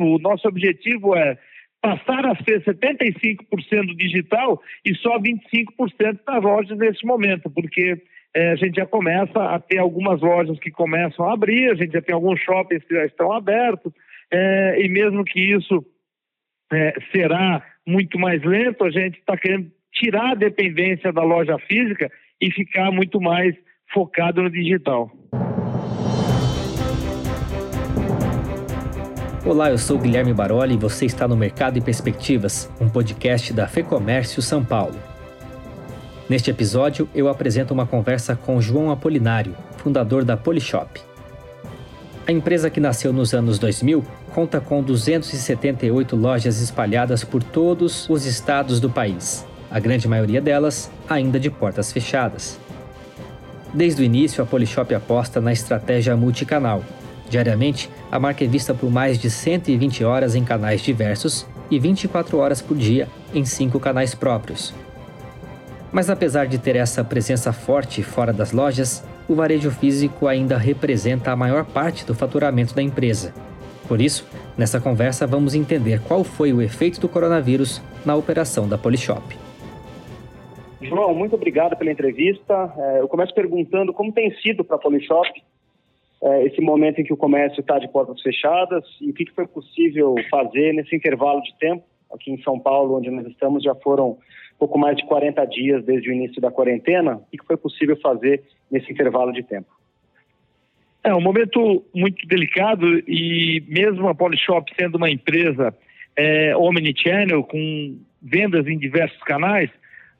O nosso objetivo é passar a ser 75% digital e só 25% das lojas nesse momento, porque é, a gente já começa a ter algumas lojas que começam a abrir, a gente já tem alguns shoppings que já estão abertos, é, e mesmo que isso é, será muito mais lento, a gente está querendo tirar a dependência da loja física e ficar muito mais focado no digital. Olá, eu sou Guilherme Baroli e você está no Mercado e Perspectivas, um podcast da FEComércio São Paulo. Neste episódio, eu apresento uma conversa com João Apolinário, fundador da Polishop. A empresa que nasceu nos anos 2000 conta com 278 lojas espalhadas por todos os estados do país, a grande maioria delas ainda de portas fechadas. Desde o início, a Polishop aposta na estratégia multicanal. Diariamente, a marca é vista por mais de 120 horas em canais diversos e 24 horas por dia em cinco canais próprios. Mas apesar de ter essa presença forte fora das lojas, o varejo físico ainda representa a maior parte do faturamento da empresa. Por isso, nessa conversa vamos entender qual foi o efeito do coronavírus na operação da Polishop. João, muito obrigado pela entrevista. É, eu começo perguntando como tem sido para a Polishop esse momento em que o comércio está de portas fechadas e o que foi possível fazer nesse intervalo de tempo. Aqui em São Paulo, onde nós estamos, já foram pouco mais de 40 dias desde o início da quarentena. O que foi possível fazer nesse intervalo de tempo? É um momento muito delicado e mesmo a Polishop sendo uma empresa é, omnichannel com vendas em diversos canais,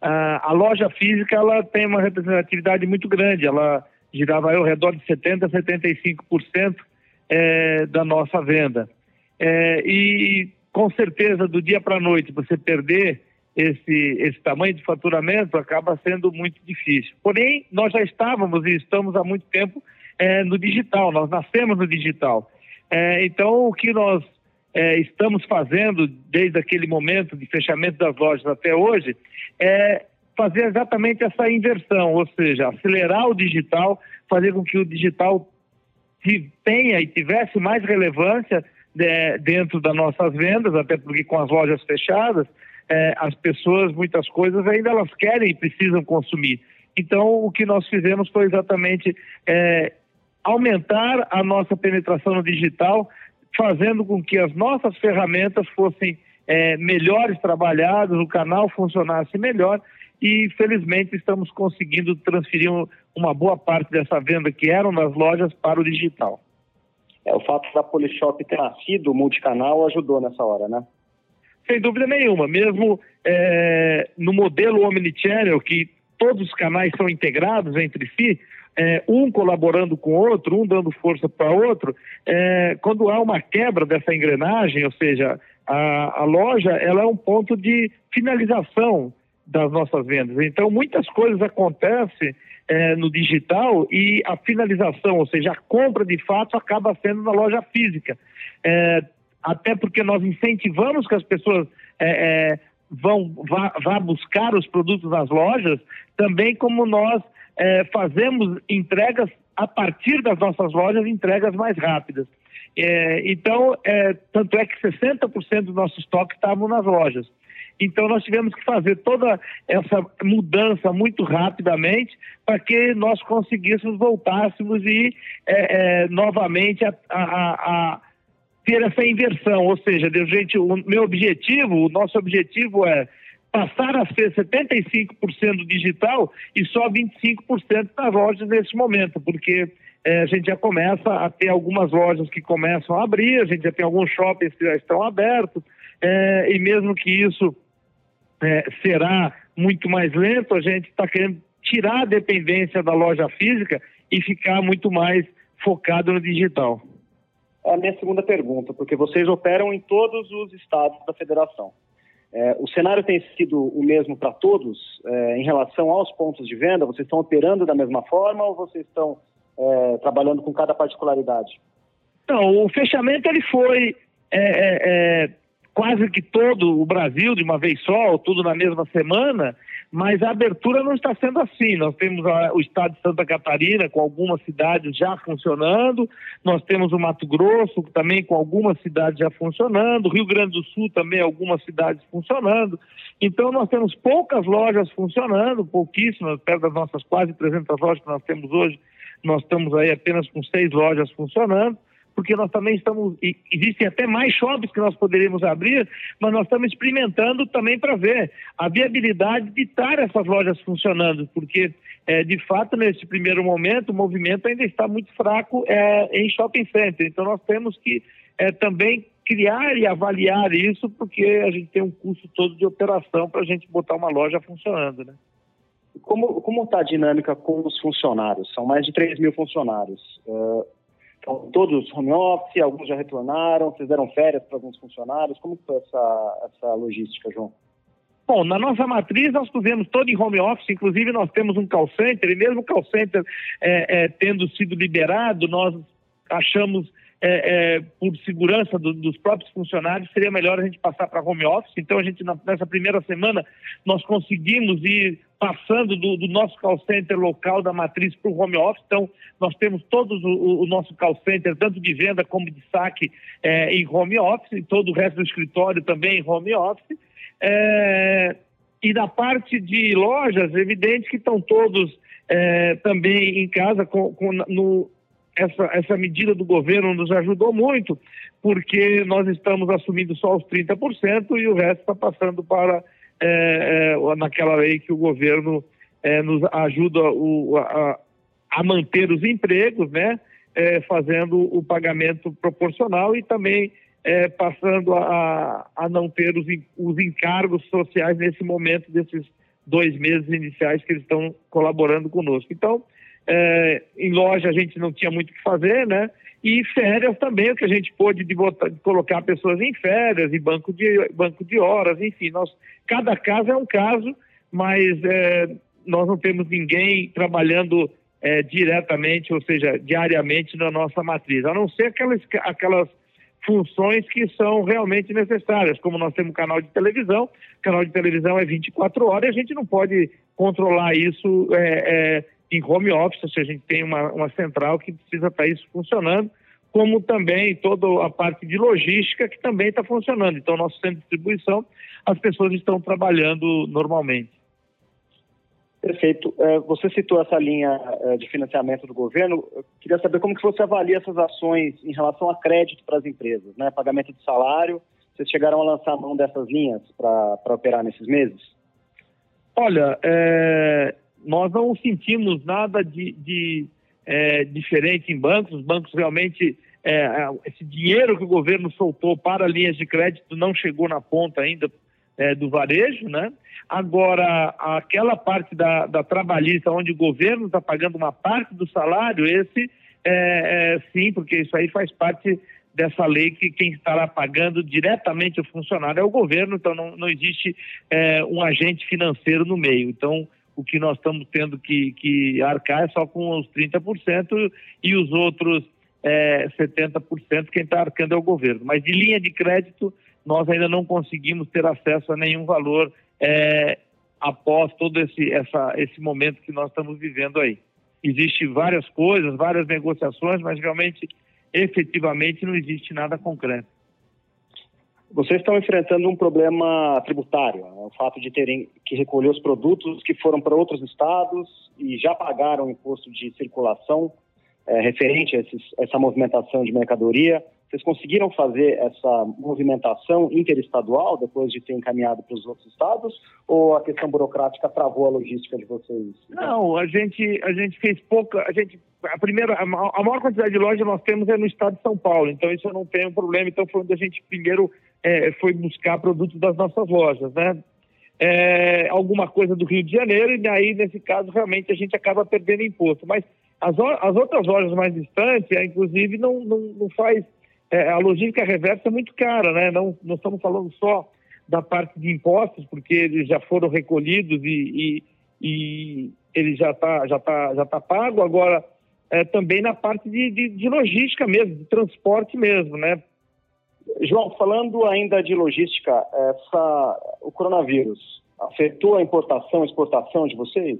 a, a loja física ela tem uma representatividade muito grande. Ela girava ao redor de 70% a 75% é, da nossa venda. É, e com certeza, do dia para a noite, você perder esse, esse tamanho de faturamento acaba sendo muito difícil. Porém, nós já estávamos e estamos há muito tempo é, no digital, nós nascemos no digital. É, então, o que nós estamos fazendo desde aquele momento de fechamento das lojas até hoje é fazer exatamente essa inversão, ou seja, acelerar o digital, fazer com que o digital tenha e tivesse mais relevância de, dentro das nossas vendas, até porque com as lojas fechadas, é, as pessoas, muitas coisas ainda elas querem e precisam consumir. Então, o que nós fizemos foi exatamente é, aumentar a nossa penetração no digital, fazendo com que as nossas ferramentas fossem é, melhores trabalhadas, o canal funcionasse melhor e felizmente estamos conseguindo transferir uma boa parte dessa venda que eram nas lojas para o digital. É, o fato da Polishop ter nascido multicanal ajudou nessa hora, né? Sem dúvida nenhuma. Mesmo é, no modelo Omnichannel, que todos os canais são integrados entre si, é, um colaborando com o outro, um dando força para o outro, é, quando há uma quebra dessa engrenagem, ou seja, a, a loja ela é um ponto de finalização das nossas vendas. Então, muitas coisas acontecem é, no digital e a finalização, ou seja, a compra de fato acaba sendo na loja física. É, até porque nós incentivamos que as pessoas é, vão vá, vá, buscar os produtos nas lojas, também como nós fazemos entregas a partir das nossas lojas, entregas mais rápidas. Então, tanto é que 60% do nosso estoque estavam nas lojas. Então, nós tivemos que fazer toda essa mudança muito rapidamente para que nós conseguíssemos, voltássemos e é, é, novamente a, a, a, ter essa inversão. Ou seja, gente, o meu objetivo, o nosso objetivo é passar a ser 75% digital e só 25% das lojas nesse momento, porque é, a gente já começa a ter algumas lojas que começam a abrir, a gente já tem alguns shoppings que já estão abertos, é, e mesmo que isso é, será muito mais lento, a gente está querendo tirar a dependência da loja física e ficar muito mais focado no digital. É a minha segunda pergunta, porque vocês operam em todos os estados da federação. É, o cenário tem sido o mesmo para todos é, em relação aos pontos de venda? Vocês estão operando da mesma forma ou vocês estão é, trabalhando com cada particularidade? Não, o fechamento ele foi é, é, é, quase que todo o Brasil de uma vez só, tudo na mesma semana, mas a abertura não está sendo assim. Nós temos a, o estado de Santa Catarina com algumas cidades já funcionando, nós temos o Mato Grosso também com algumas cidades já funcionando, Rio Grande do Sul também algumas cidades funcionando. Então nós temos poucas lojas funcionando, pouquíssimas, perto das nossas quase 300 lojas que nós temos hoje, nós estamos aí apenas com seis lojas funcionando porque nós também estamos. Existem até mais shoppings que nós poderíamos abrir, mas nós estamos experimentando também para ver a viabilidade de estar essas lojas funcionando, porque, é, de fato, nesse primeiro momento, o movimento ainda está muito fraco é, em shopping center. Então, nós temos que é, também criar e avaliar isso, porque a gente tem um custo todo de operação para a gente botar uma loja funcionando, né? Como está a dinâmica com os funcionários? São mais de 3 mil funcionários. Uh, então, todos home office, alguns já retornaram, fizeram férias para alguns funcionários. Como foi essa, essa logística, João? Bom, na nossa matriz nós pusemos todo em home office, inclusive nós temos um call center, e mesmo o call center é, é, tendo sido liberado, nós achamos é, é, por segurança do, dos próprios funcionários, seria melhor a gente passar para home office. Então, a gente, nessa primeira semana, nós conseguimos ir passando do, do nosso call center local da matriz para o home office. Então, nós temos todos o, o, nosso call center, tanto de venda como de saque, é, em home office, e todo o resto do escritório também em home office. É, e da parte de lojas, evidente que estão todos é, também em casa com, com no, essa, essa medida do governo nos ajudou muito, porque nós estamos assumindo só os 30% e o resto está passando para é, é, naquela lei que o governo é, nos ajuda o, a, a, manter os empregos, né? É, fazendo o pagamento proporcional e também é, passando a, a não ter os, os encargos sociais nesse momento desses dois meses iniciais que eles estão colaborando conosco. Então, é, em loja a gente não tinha muito o que fazer, né? E férias também, o que a gente pôde de, botar, de colocar pessoas em férias, em banco de, banco de horas, enfim, nós, cada caso é um caso, mas é, nós não temos ninguém trabalhando é, diretamente, ou seja, diariamente na nossa matriz, a não ser aquelas, aquelas funções que são realmente necessárias, como nós temos canal de televisão, canal de televisão é 24 horas e a gente não pode controlar isso é, é, em home office, ou seja, a gente tem uma, uma central que precisa estar isso funcionando, como também toda a parte de logística que também está funcionando. Então, nosso centro de distribuição, as pessoas estão trabalhando normalmente. Perfeito. É, você citou essa linha é, de financiamento do governo. Eu queria saber como que você avalia essas ações em relação a crédito para as empresas, né? Pagamento de salário. Vocês chegaram a lançar mão dessas linhas para operar nesses meses? Olha, é, nós não sentimos nada de, de é, diferente em bancos. Os bancos realmente, é, é, esse dinheiro que o governo soltou para linhas de crédito não chegou na ponta ainda é, do varejo, né? Agora, aquela parte da, da trabalhista, onde o governo está pagando uma parte do salário, esse é, é, sim, porque isso aí faz parte dessa lei que quem estará pagando diretamente o funcionário é o governo, então não, não existe um agente financeiro no meio. Então, o que nós estamos tendo que, que arcar é só com os 30% e os outros é, 70% quem está arcando é o governo. Mas de linha de crédito, nós ainda não conseguimos ter acesso a nenhum valor é, após todo esse, essa, esse momento que nós estamos vivendo aí. Existem várias coisas, várias negociações, mas realmente, efetivamente, não existe nada concreto. Vocês estão enfrentando um problema tributário, né? o fato de terem que recolher os produtos que foram para outros estados e já pagaram imposto de circulação é, referente a esses, essa movimentação de mercadoria. Vocês conseguiram fazer essa movimentação interestadual depois de ter encaminhado para os outros estados? Ou a questão burocrática travou a logística de vocês? Não, a gente, a gente fez pouca. A gente, a primeira, a maior quantidade de lojas nós temos é no estado de São Paulo, então isso não tenho problema. Então foi onde a gente primeiro é, foi buscar produtos das nossas lojas, né? É, alguma coisa do Rio de Janeiro, e daí, nesse caso, realmente a gente acaba perdendo imposto. Mas as, as outras lojas mais distantes, é, inclusive, não, não, não faz. É, a logística reversa é muito cara, né? Não, não estamos falando só da parte de impostos, porque eles já foram recolhidos e, e, e ele já está já tá, já tá pago. Agora, é, também na parte de, de, de logística mesmo, de transporte mesmo, né? João, falando ainda de logística, essa, o coronavírus afetou a importação exportação de vocês?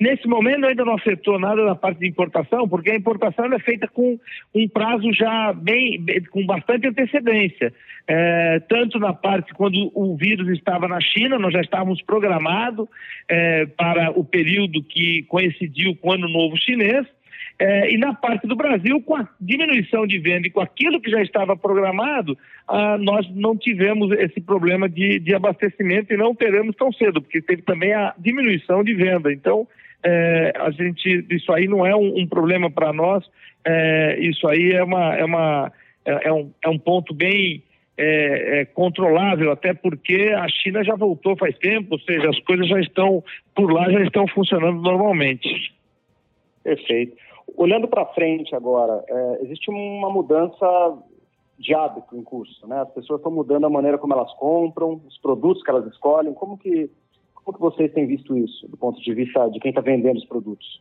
Nesse momento ainda não afetou nada da parte de importação, porque a importação é feita com um prazo já bem, com bastante antecedência. É, tanto na parte quando o vírus estava na China, nós já estávamos programados é, para o período que coincidiu com o Ano Novo Chinês, é, e na parte do Brasil, com a diminuição de venda e com aquilo que já estava programado, ah, nós não tivemos esse problema de, de, abastecimento e não teremos tão cedo, porque teve também a diminuição de venda. Então, é, a gente, isso aí não é um, um problema para nós, é, isso aí é, uma, é, uma, é, é um, é um ponto bem é, é, controlável, até porque a China já voltou faz tempo, ou seja, as coisas já estão por lá, já estão funcionando normalmente. Perfeito. Olhando para frente agora, é, existe uma mudança de hábito em curso, né? As pessoas estão mudando a maneira como elas compram, os produtos que elas escolhem. Como que, como que vocês têm visto isso, do ponto de vista de quem está vendendo os produtos?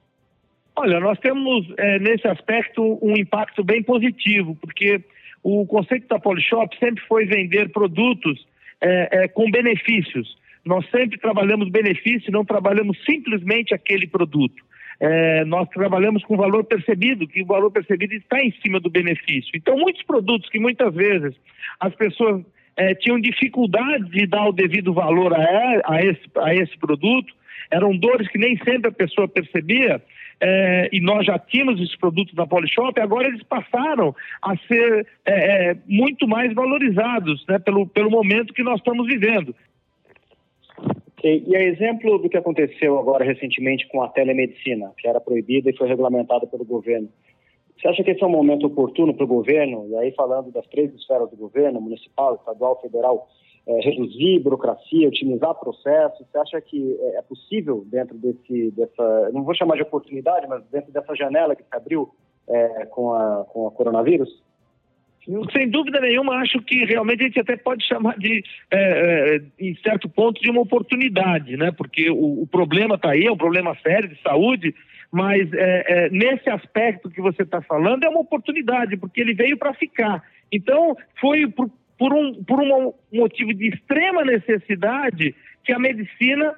Olha, nós temos é, nesse aspecto um impacto bem positivo, porque o conceito da Polishop sempre foi vender produtos é, é, com benefícios. Nós sempre trabalhamos benefício, não trabalhamos simplesmente aquele produto é, nós trabalhamos com valor percebido, que o valor percebido está em cima do benefício. Então, muitos produtos que muitas vezes as pessoas é, tinham dificuldade de dar o devido valor a, a, esse, a esse produto, eram dores que nem sempre a pessoa percebia, é, e nós já tínhamos esses produtos na Polishop, agora eles passaram a ser é, é, muito mais valorizados né, pelo, pelo momento que nós estamos vivendo. E a exemplo do que aconteceu agora recentemente com a telemedicina, que era proibida e foi regulamentada pelo governo, você acha que esse é um momento oportuno para o governo, e aí falando das três esferas do governo, municipal, estadual, federal, é, reduzir burocracia, otimizar processos? Você acha que é, é possível dentro desse, dessa, não vou chamar de oportunidade, mas dentro dessa janela que se abriu é, com, a, com a coronavírus? Sem dúvida nenhuma, acho que realmente a gente até pode chamar de, é, é, em certo ponto, de uma oportunidade, né? Porque o, o problema está aí, é um problema sério de saúde, mas é, é nesse aspecto que você está falando é uma oportunidade, porque ele veio para ficar. Então, foi por, por, um, por um motivo de extrema necessidade que a medicina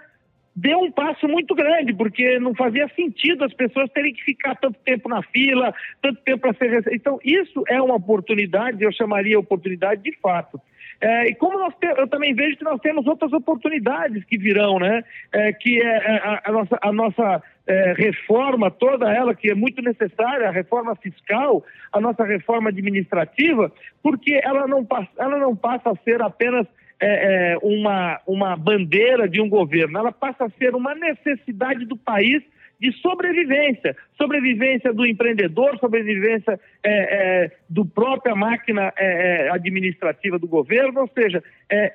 deu um passo muito grande, porque não fazia sentido as pessoas terem que ficar tanto tempo na fila, tanto tempo para ser. Então, isso é uma oportunidade, eu chamaria oportunidade de fato. É, e como nós te... eu também vejo que nós temos outras oportunidades que virão, né? É, que é, é a, a nossa, a nossa é, reforma, toda ela, que é muito necessária, a reforma fiscal, a nossa reforma administrativa, porque ela não passa, ela não passa a ser apenas é, é, uma, uma bandeira de um governo, ela passa a ser uma necessidade do país de sobrevivência, sobrevivência do empreendedor, sobrevivência é, é, do própria máquina é, é administrativa do governo, ou seja, é,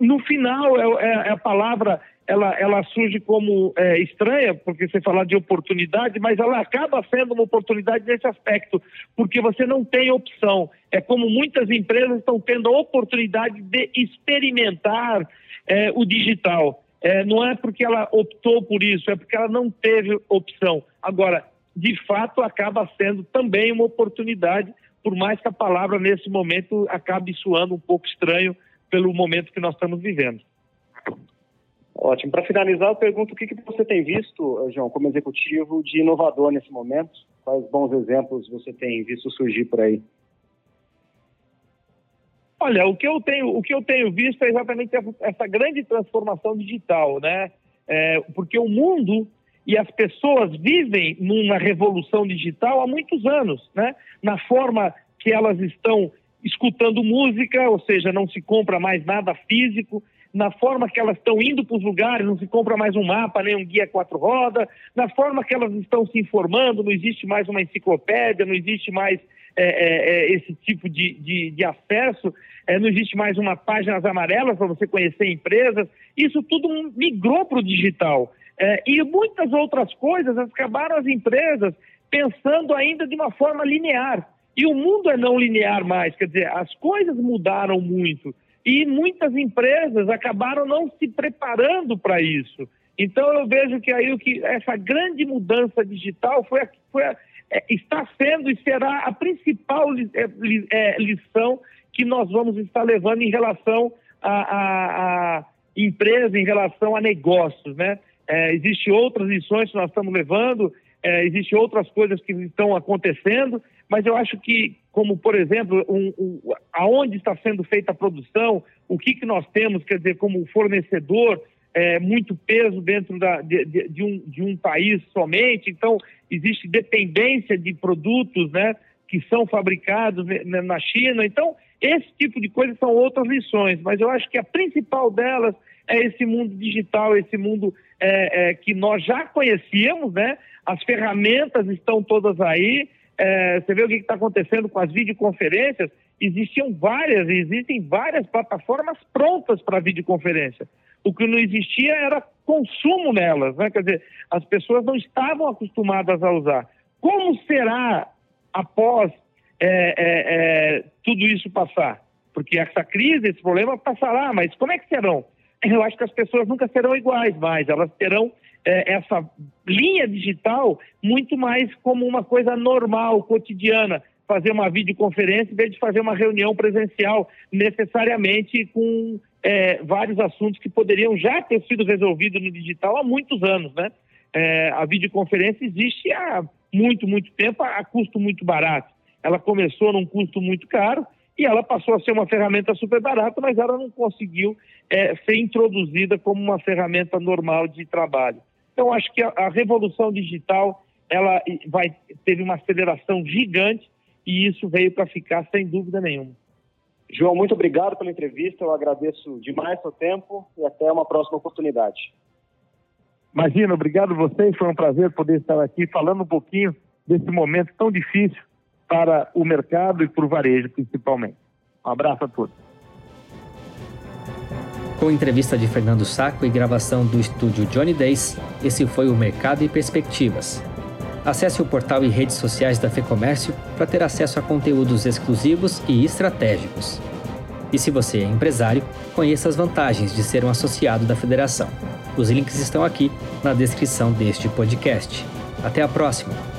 no final é, a palavra ela, ela surge como é, estranha, porque você fala de oportunidade, mas ela acaba sendo uma oportunidade nesse aspecto, porque você não tem opção. É como muitas empresas estão tendo a oportunidade de experimentar é, o digital. É, não é porque ela optou por isso, é porque ela não teve opção. Agora, de fato, acaba sendo também uma oportunidade, por mais que a palavra nesse momento acabe soando um pouco estranho pelo momento que nós estamos vivendo. Ótimo. Para finalizar, eu pergunto o que, que você tem visto, João, como executivo, de inovador nesse momento? Quais bons exemplos você tem visto surgir por aí? Olha, o que eu tenho, o que eu tenho visto é exatamente essa grande transformação digital, né? É, porque o mundo e as pessoas vivem numa revolução digital há muitos anos, né? Na forma que elas estão escutando música, ou seja, não se compra mais nada físico, na forma que elas estão indo para os lugares, não se compra mais um mapa, nem um guia quatro rodas, na forma que elas estão se informando, não existe mais uma enciclopédia, não existe mais é, é, é esse tipo de, de, de acesso, é, não existe mais uma páginas amarelas para você conhecer empresas, isso tudo migrou para o digital. É, e muitas outras coisas acabaram as empresas pensando ainda de uma forma linear. E o mundo é não linear mais, quer dizer, as coisas mudaram muito. E muitas empresas acabaram não se preparando para isso. Então eu vejo que aí o que essa grande mudança digital foi, foi é, está sendo e será a principal é, é, lição que nós vamos estar levando em relação a empresa, em relação a negócios, né? É, Existem outras lições que nós estamos levando, é, existem outras coisas que estão acontecendo, mas eu acho que, como por exemplo, um, um, aonde está sendo feita a produção, o que, que nós temos, quer dizer, como fornecedor, é, muito peso dentro da, de, de, um, de um país somente, então existe dependência de produtos né, que são fabricados na China. Então, esse tipo de coisa são outras lições, mas eu acho que a principal delas é esse mundo digital, esse mundo é, é, que nós já conhecíamos, né? As ferramentas estão todas aí. É, você vê o que está acontecendo com as videoconferências? Existiam várias, existem várias plataformas prontas para videoconferência. O que não existia era consumo nelas, né? Quer dizer, as pessoas não estavam acostumadas a usar. Como será após é, é, é, tudo isso passar? Porque essa crise, esse problema passará, mas como é que serão? Eu acho que as pessoas nunca serão iguais mais, elas terão essa linha digital muito mais como uma coisa normal, cotidiana, fazer uma videoconferência em vez de fazer uma reunião presencial, necessariamente com é, vários assuntos que poderiam já ter sido resolvidos no digital há muitos anos, né? É, a videoconferência existe há muito, muito tempo, a custo muito barato. Ela começou num custo muito caro e ela passou a ser uma ferramenta super barata, mas ela não conseguiu é, ser introduzida como uma ferramenta normal de trabalho. Então, acho que a, a revolução digital ela vai teve uma aceleração gigante e isso veio para ficar sem dúvida nenhuma. João, muito obrigado pela entrevista. Eu agradeço demais seu tempo e até uma próxima oportunidade. Imagina, obrigado a vocês. Foi um prazer poder estar aqui falando um pouquinho desse momento tão difícil para o mercado e para o varejo, principalmente. Um abraço a todos. Com entrevista de Fernando Saco e gravação do estúdio Johnny Days, esse foi o Mercado e Perspectivas. Acesse o portal e redes sociais da FEComércio para ter acesso a conteúdos exclusivos e estratégicos. E se você é empresário, conheça as vantagens de ser um associado da federação. Os links estão aqui na descrição deste podcast. Até a próxima!